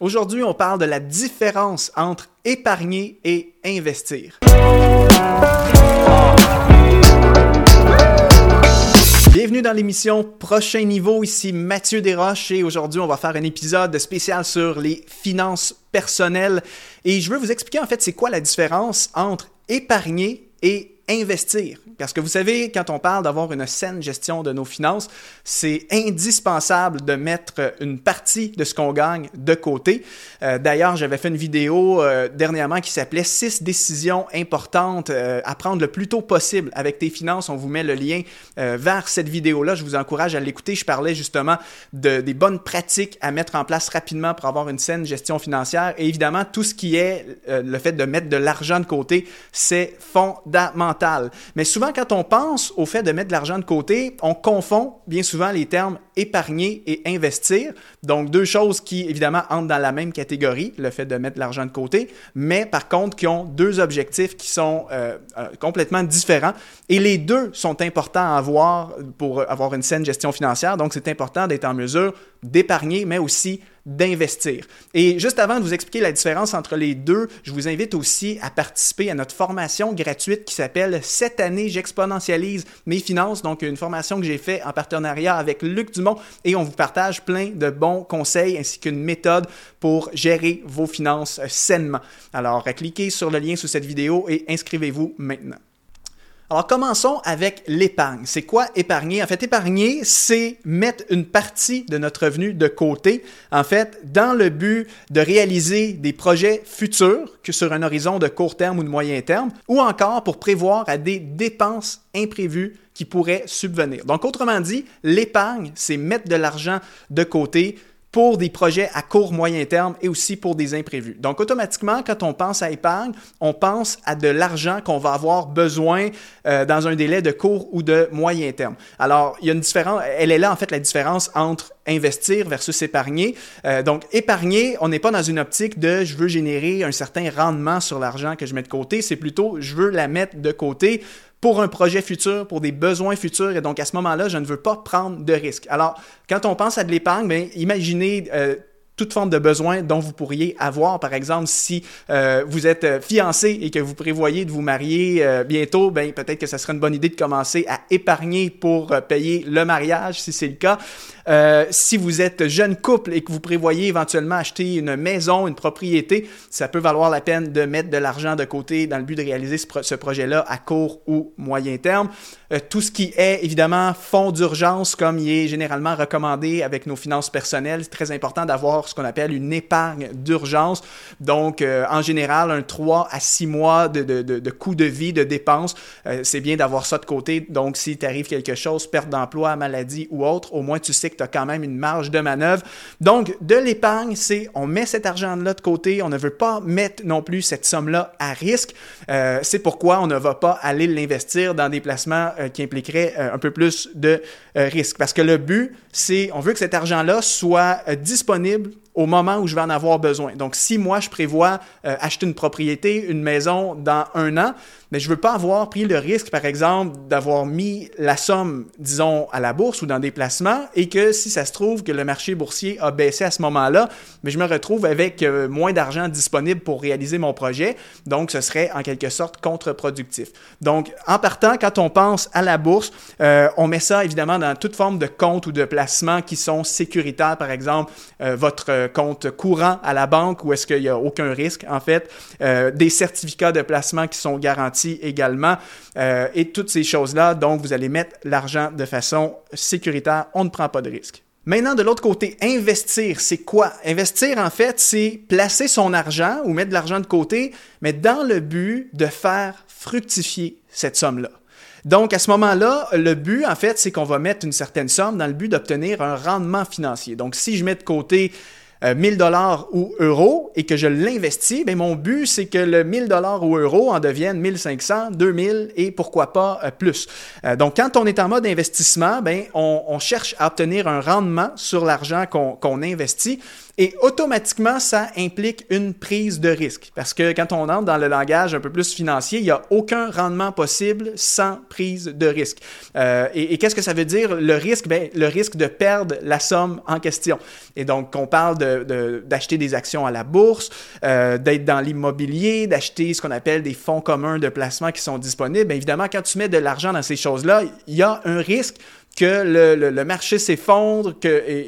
Aujourd'hui, on parle de la différence entre épargner et investir. Bienvenue dans l'émission Prochain Niveau, ici Mathieu Desroches et aujourd'hui on va faire un épisode spécial sur les finances personnelles et je veux vous expliquer en fait c'est quoi la différence entre épargner et investir. Parce que vous savez, quand on parle d'avoir une saine gestion de nos finances, c'est indispensable de mettre une partie de ce qu'on gagne de côté. Euh, d'ailleurs, j'avais fait une vidéo euh, dernièrement qui s'appelait 6 décisions importantes euh, à prendre le plus tôt possible avec tes finances. On vous met le lien vers cette vidéo-là. Je vous encourage à l'écouter. Je parlais justement de, des bonnes pratiques à mettre en place rapidement pour avoir une saine gestion financière. Et évidemment, tout ce qui est le fait de mettre de l'argent de côté, c'est fondamental. Mais souvent, quand on pense au fait de mettre de l'argent de côté, on confond bien souvent les termes épargner et investir. Donc, deux choses qui, évidemment, entrent dans la même catégorie, le fait de mettre de l'argent de côté, mais par contre, qui ont deux objectifs qui sont euh, euh, complètement différents. Et les deux sont importants à avoir pour avoir une saine gestion financière. Donc, c'est important d'être en mesure d'épargner, mais aussi d'investir. Et juste avant de vous expliquer la différence entre les deux, je vous invite aussi à participer à notre formation gratuite qui s'appelle Cette année, j'exponentialise mes finances. Donc, une formation que j'ai faite en partenariat avec Luc Dumont et on vous partage plein de bons conseils ainsi qu'une méthode pour gérer vos finances sainement. Alors, cliquez sur le lien sous cette vidéo et inscrivez-vous maintenant. Alors commençons avec l'épargne. C'est quoi épargner? En fait, épargner, c'est mettre une partie de notre revenu de côté, en fait, dans le but de réaliser des projets futurs, que sur un horizon de court terme ou de moyen terme, ou encore pour prévoir à des dépenses imprévues qui pourraient subvenir. Donc, autrement dit, l'épargne, c'est mettre de l'argent de côté pour des projets à court, moyen terme et aussi pour des imprévus. Donc, automatiquement, quand on pense à épargne, on pense à de l'argent qu'on va avoir besoin euh, dans un délai de court ou de moyen terme. Alors, il y a une différence, elle est là en fait la différence entre investir versus épargner. Euh, donc, épargner, on n'est pas dans une optique de je veux générer un certain rendement sur l'argent que je mets de côté, c'est plutôt je veux la mettre de côté pour un projet futur, pour des besoins futurs. Et donc, à ce moment-là, je ne veux pas prendre de risques. Alors, quand on pense à de l'épargne, ben, imaginez euh, toute forme de besoin dont vous pourriez avoir. Par exemple, si euh, vous êtes euh, fiancé et que vous prévoyez de vous marier bientôt, ben peut-être que ce serait une bonne idée de commencer à épargner pour payer le mariage, si c'est le cas. Euh, si vous êtes jeune couple et que vous prévoyez éventuellement acheter une maison, une propriété, ça peut valoir la peine de mettre de l'argent de côté dans le but de réaliser ce, projet-là à court ou moyen terme. Euh, tout ce qui est évidemment fonds d'urgence, comme il est généralement recommandé avec nos finances personnelles, c'est très important d'avoir ce qu'on appelle une épargne d'urgence. Donc, euh, en général, un 3 à 6 mois de, de, de, de coût de vie, de dépenses, c'est bien d'avoir ça de côté. Donc, si t'arrive quelque chose, perte d'emploi, maladie ou autre, au moins tu sais tu as quand même une marge de manœuvre. Donc, de l'épargne, c'est on met cet argent-là de côté, on ne veut pas mettre non plus cette somme-là à risque. Euh, c'est pourquoi on ne va pas aller l'investir dans des placements euh, qui impliqueraient euh, un peu plus de risque. Parce que le but, c'est on veut que cet argent-là soit disponible au moment où je vais en avoir besoin. Donc, si moi, je prévois acheter une propriété, une maison dans un an, mais je ne veux pas avoir pris le risque, par exemple, d'avoir mis la somme, disons, à la bourse ou dans des placements et que si ça se trouve que le marché boursier a baissé à ce moment-là, mais je me retrouve avec euh, moins d'argent disponible pour réaliser mon projet. Donc, ce serait en quelque sorte contre-productif. Donc, en partant, quand on pense à la bourse, euh, on met ça évidemment dans toute forme de compte ou de placement qui sont sécuritaires. Par exemple, euh, compte courant à la banque où est-ce qu'il n'y a aucun risque, en fait, des certificats de placement qui sont garantis également, euh, et toutes ces choses-là. Donc, vous allez mettre l'argent de façon sécuritaire. On ne prend pas de risque. Maintenant, de l'autre côté, investir, c'est quoi? Investir, en fait, c'est placer son argent ou mettre de l'argent de côté, mais dans le but de faire fructifier cette somme-là. Donc, à ce moment-là, le but, en fait, c'est qu'on va mettre une certaine somme dans le but d'obtenir un rendement financier. Donc, si je mets de côté 1000 euh, dollars ou euros et que je l'investis, ben mon but c'est que le 1000 dollars ou euros en devienne 1500, 2000 et pourquoi pas euh, plus. Euh, donc quand on est en mode investissement, ben on, cherche à obtenir un rendement sur l'argent qu'on investit Et automatiquement, ça implique une prise de risque. Parce que quand on entre dans le langage un peu plus financier, il n'y a aucun rendement possible sans prise de risque. Euh, et, qu'est-ce que ça veut dire, le risque? Ben, le risque de perdre la somme en question. Et donc, on parle d'acheter de, des actions à la bourse, euh, d'être dans l'immobilier, d'acheter ce qu'on appelle des fonds communs de placement qui sont disponibles. Bien évidemment, quand tu mets de l'argent dans ces choses-là, il y a un risque que le, le, marché s'effondre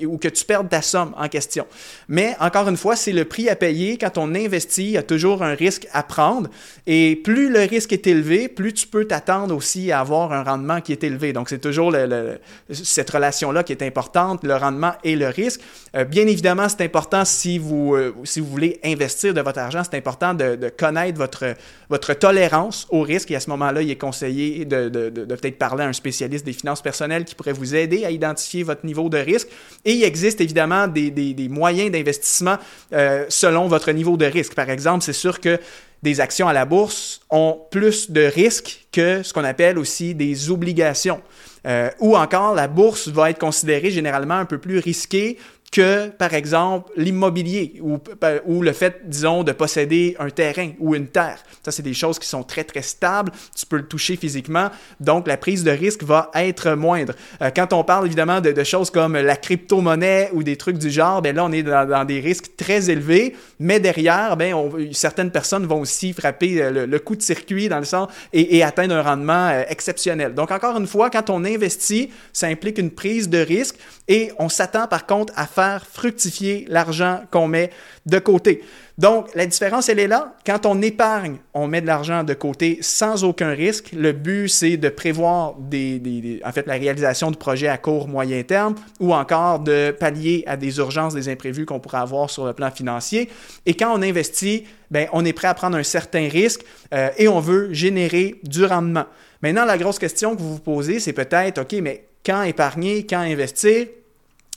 ou que tu perdes ta somme en question. Mais encore une fois, c'est le prix à payer. Quand on investit, il y a toujours un risque à prendre. Et plus le risque est élevé, plus tu peux t'attendre aussi à avoir un rendement qui est élevé. Donc, c'est toujours le, cette relation-là qui est importante, le rendement et le risque. Euh, bien évidemment, c'est important si vous, euh, si vous voulez investir de votre argent, c'est important de, de, connaître votre, votre tolérance au risque. Et à ce moment-là, il est conseillé de, de, de peut-être parler à un spécialiste des finances personnelles qui pourrait vous aider à identifier votre niveau de risque. Et il existe évidemment des, des, moyens d'investissement euh, selon votre niveau de risque. Par exemple, c'est sûr que des actions à la bourse ont plus de risques que ce qu'on appelle aussi des obligations. Euh, ou encore, la bourse va être considérée généralement un peu plus risquée que, par exemple, l'immobilier ou, ou le fait, disons, de posséder un terrain ou une terre. Ça, c'est des choses qui sont très, très stables. Tu peux le toucher physiquement. Donc, la prise de risque va être moindre. Euh, quand on parle, évidemment, de, choses comme la crypto-monnaie ou des trucs du genre, ben là, on est dans, des risques très élevés. Mais derrière, ben, certaines personnes vont aussi frapper euh, le, coup de circuit dans le sens et, et atteindre un rendement euh, exceptionnel. Donc, encore une fois, quand on investit, ça implique une prise de risque et on s'attend par contre à faire fructifier l'argent qu'on met de côté. Donc, la différence, elle est là. Quand on épargne, on met de l'argent de côté sans aucun risque. Le but, c'est de prévoir en fait, la réalisation de projets à court, moyen terme ou encore de pallier à des urgences, des imprévus qu'on pourrait avoir sur le plan financier. Et quand on investit, ben, on est prêt à prendre un certain risque euh, et on veut générer du rendement. Maintenant, la grosse question que vous vous posez, c'est peut-être, OK, mais quand épargner, quand investir?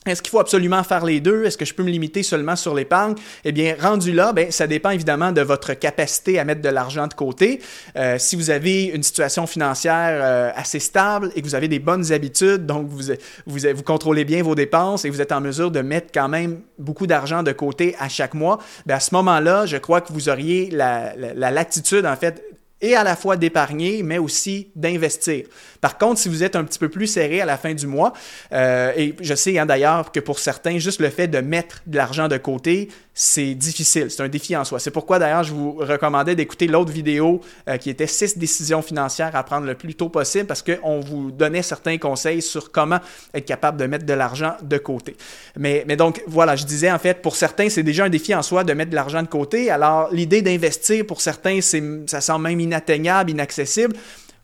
Est-ce qu'il faut absolument faire les deux? Est-ce que je peux me limiter seulement sur l'épargne? Eh bien, rendu là, ben, ça dépend évidemment de votre capacité à mettre de l'argent de côté. Euh, si vous avez une situation financière euh, assez stable et que vous avez des bonnes habitudes, donc vous, vous, contrôlez bien vos dépenses et vous êtes en mesure de mettre quand même beaucoup d'argent de côté à chaque mois, ben, à ce moment-là, je crois que vous auriez la latitude, en fait, et à la fois d'épargner, mais aussi d'investir. Par contre, si vous êtes un petit peu plus serré à la fin du mois, euh, et je sais hein, d'ailleurs que pour certains, juste le fait de mettre de l'argent de côté, c'est difficile, c'est un défi en soi. C'est pourquoi d'ailleurs je vous recommandais d'écouter l'autre vidéo euh, qui était six décisions financières à prendre le plus tôt possible parce qu'on vous donnait certains conseils sur comment être capable de mettre de l'argent de côté. Mais, mais donc voilà, je disais en fait, pour certains, c'est déjà un défi en soi de mettre de l'argent de côté. Alors l'idée d'investir, pour certains, ça semble même inatteignable, inaccessible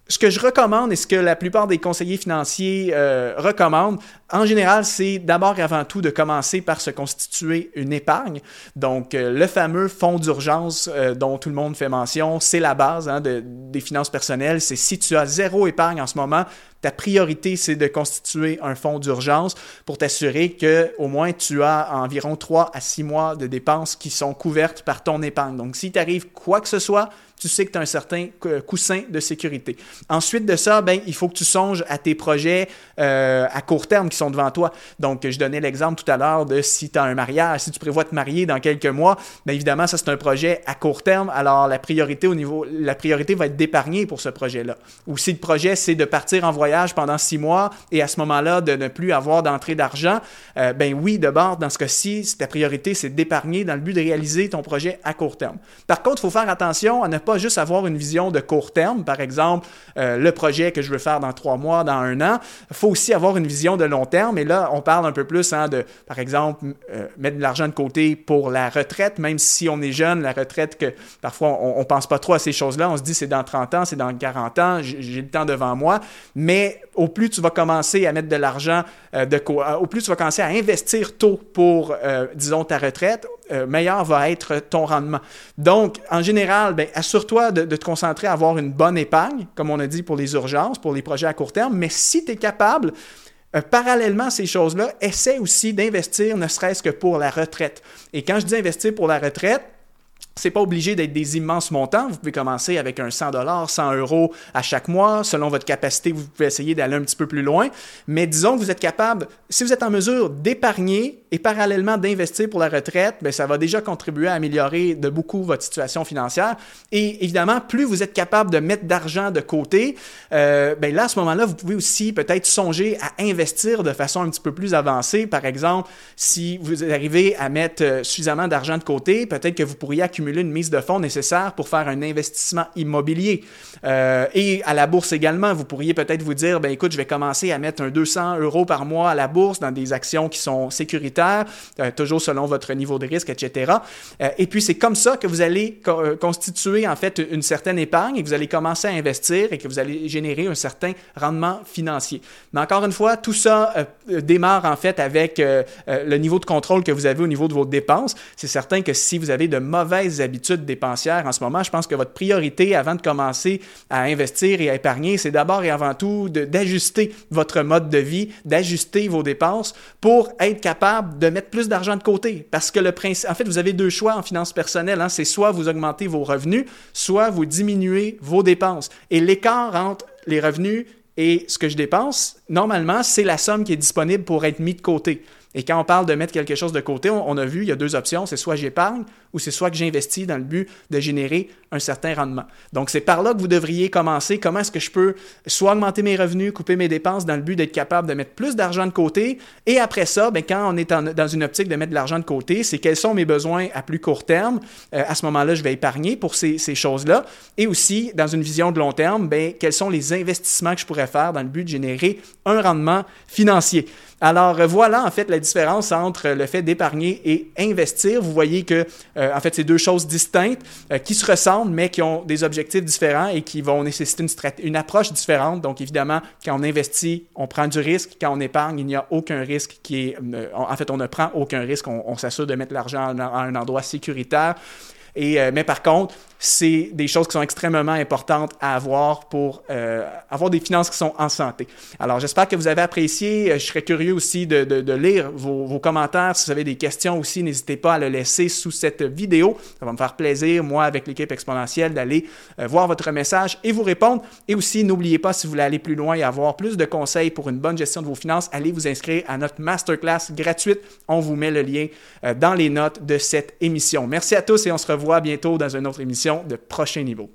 ce que je recommande et ce que la plupart des conseillers financiers euh, recommandent, en général, c'est d'abord et avant tout de commencer par se constituer une épargne. Donc, euh, le fameux fonds d'urgence euh, dont tout le monde fait mention, c'est la base hein, de, des finances personnelles. C'est si tu as zéro épargne en ce moment, ta priorité, c'est de constituer un fonds d'urgence pour t'assurer que au moins tu as environ 3 à 6 mois de dépenses qui sont couvertes par ton épargne. Donc, si t'arrive quoi que ce soit, tu sais que tu as un certain coussin de sécurité. Ensuite de ça, ben, il faut que tu songes à tes projets euh, à court terme qui sont devant toi. Donc, je donnais l'exemple tout à l'heure de si tu as un mariage, si tu prévois te marier dans quelques mois, bien évidemment, ça c'est un projet à court terme. Alors, la priorité au niveau, la priorité va être d'épargner pour ce projet-là. Ou si le projet c'est de partir en voyage pendant six mois et à ce moment-là de ne plus avoir d'entrée d'argent, euh, ben oui, de bord, dans ce cas-ci, ta priorité c'est d'épargner dans le but de réaliser ton projet à court terme. Par contre, il faut faire attention à ne pas juste avoir une vision de court terme, par exemple, euh, le projet que je veux faire dans trois mois, dans un an. Il faut aussi avoir une vision de long terme. Et là, on parle un peu plus hein, de, par exemple, euh, mettre de l'argent de côté pour la retraite, même si on est jeune, la retraite, que parfois on ne pense pas trop à ces choses-là. On se dit c'est dans 30 ans, c'est dans 40 ans, j'ai le temps devant moi. Mais au plus tu vas commencer à mettre de l'argent euh, de au plus tu vas commencer à investir tôt pour, disons, ta retraite, meilleur va être ton rendement. Donc, en général, ben, assure-toi de, te concentrer à avoir une bonne épargne, comme on a dit pour les urgences, pour les projets à court terme, mais si tu es capable, euh, parallèlement à ces choses-là, essaie aussi d'investir, ne serait-ce que pour la retraite. Et quand je dis investir pour la retraite, c'est pas obligé d'être des immenses montants. Vous pouvez commencer avec un 100 dollars, 100 euros à chaque mois. Selon votre capacité, vous pouvez essayer d'aller un petit peu plus loin. Mais disons que vous êtes capable, si vous êtes en mesure d'épargner et parallèlement d'investir pour la retraite, bien, ça va déjà contribuer à améliorer de beaucoup votre situation financière. Et évidemment, plus vous êtes capable de mettre d'argent de côté, euh, bien là, à ce moment-là, vous pouvez aussi peut-être songer à investir de façon un petit peu plus avancée. Par exemple, si vous arrivez à mettre euh, suffisamment d'argent de côté, peut-être que vous pourriez accumuler une mise de fonds nécessaire pour faire un investissement immobilier. Euh, et à la bourse également, vous pourriez peut-être vous dire, ben écoute, je vais commencer à mettre un 200 euros par mois à la bourse dans des actions qui sont sécuritaires, euh, toujours selon votre niveau de risque, etc. Euh, et puis c'est comme ça que vous allez constituer en fait une certaine épargne et que vous allez commencer à investir et que vous allez générer un certain rendement financier. Mais encore une fois, tout ça démarre en fait avec le niveau de contrôle que vous avez au niveau de vos dépenses. C'est certain que si vous avez de mauvaises habitudes dépensières en ce moment, je pense que votre priorité avant de commencer à investir et à épargner, c'est d'abord et avant tout d'ajuster votre mode de vie, d'ajuster vos dépenses pour être capable de mettre plus d'argent de côté. Parce que le principe, en fait, vous avez deux choix en finances personnelles. Hein. C'est soit vous augmentez vos revenus, soit vous diminuez vos dépenses. Et l'écart entre les revenus et ce que je dépense, normalement, c'est la somme qui est disponible pour être mis de côté. Et quand on parle de mettre quelque chose de côté, on, a vu, il y a deux options, c'est soit j'épargne ou c'est soit que j'investis dans le but de générer un certain rendement. Donc c'est par là que vous devriez commencer. Comment est-ce que je peux soit augmenter mes revenus, couper mes dépenses dans le but d'être capable de mettre plus d'argent de côté? Et après ça, bien, quand on est dans une optique de mettre de l'argent de côté, c'est quels sont mes besoins à plus court terme? Euh, à ce moment-là, je vais épargner pour ces, ces choses-là. Et aussi, dans une vision de long terme, bien, quels sont les investissements que je pourrais faire dans le but de générer un rendement financier? Alors voilà en fait la différence entre le fait d'épargner et investir. Vous voyez que euh, en fait c'est deux choses distinctes euh, qui se ressemblent mais qui ont des objectifs différents et qui vont nécessiter une, approche différente. Donc évidemment quand on investit, on prend du risque. Quand on épargne, il n'y a aucun risque qui est euh, en fait on ne prend aucun risque. On, s'assure de mettre l'argent à un endroit sécuritaire. Mais par contre, c'est des choses qui sont extrêmement importantes à avoir pour euh, avoir des finances qui sont en santé. Alors, j'espère que vous avez apprécié. Euh, je serais curieux aussi de, lire vos, commentaires. Si vous avez des questions aussi, n'hésitez pas à le laisser sous cette vidéo. Ça va me faire plaisir, moi, avec l'équipe exponentielle, d'aller euh, voir votre message et vous répondre. Et aussi, n'oubliez pas, si vous voulez aller plus loin et avoir plus de conseils pour une bonne gestion de vos finances, allez vous inscrire à notre masterclass gratuite. On vous met le lien dans les notes de cette émission. Merci à tous et on se revoit bientôt dans une autre émission de prochain niveau.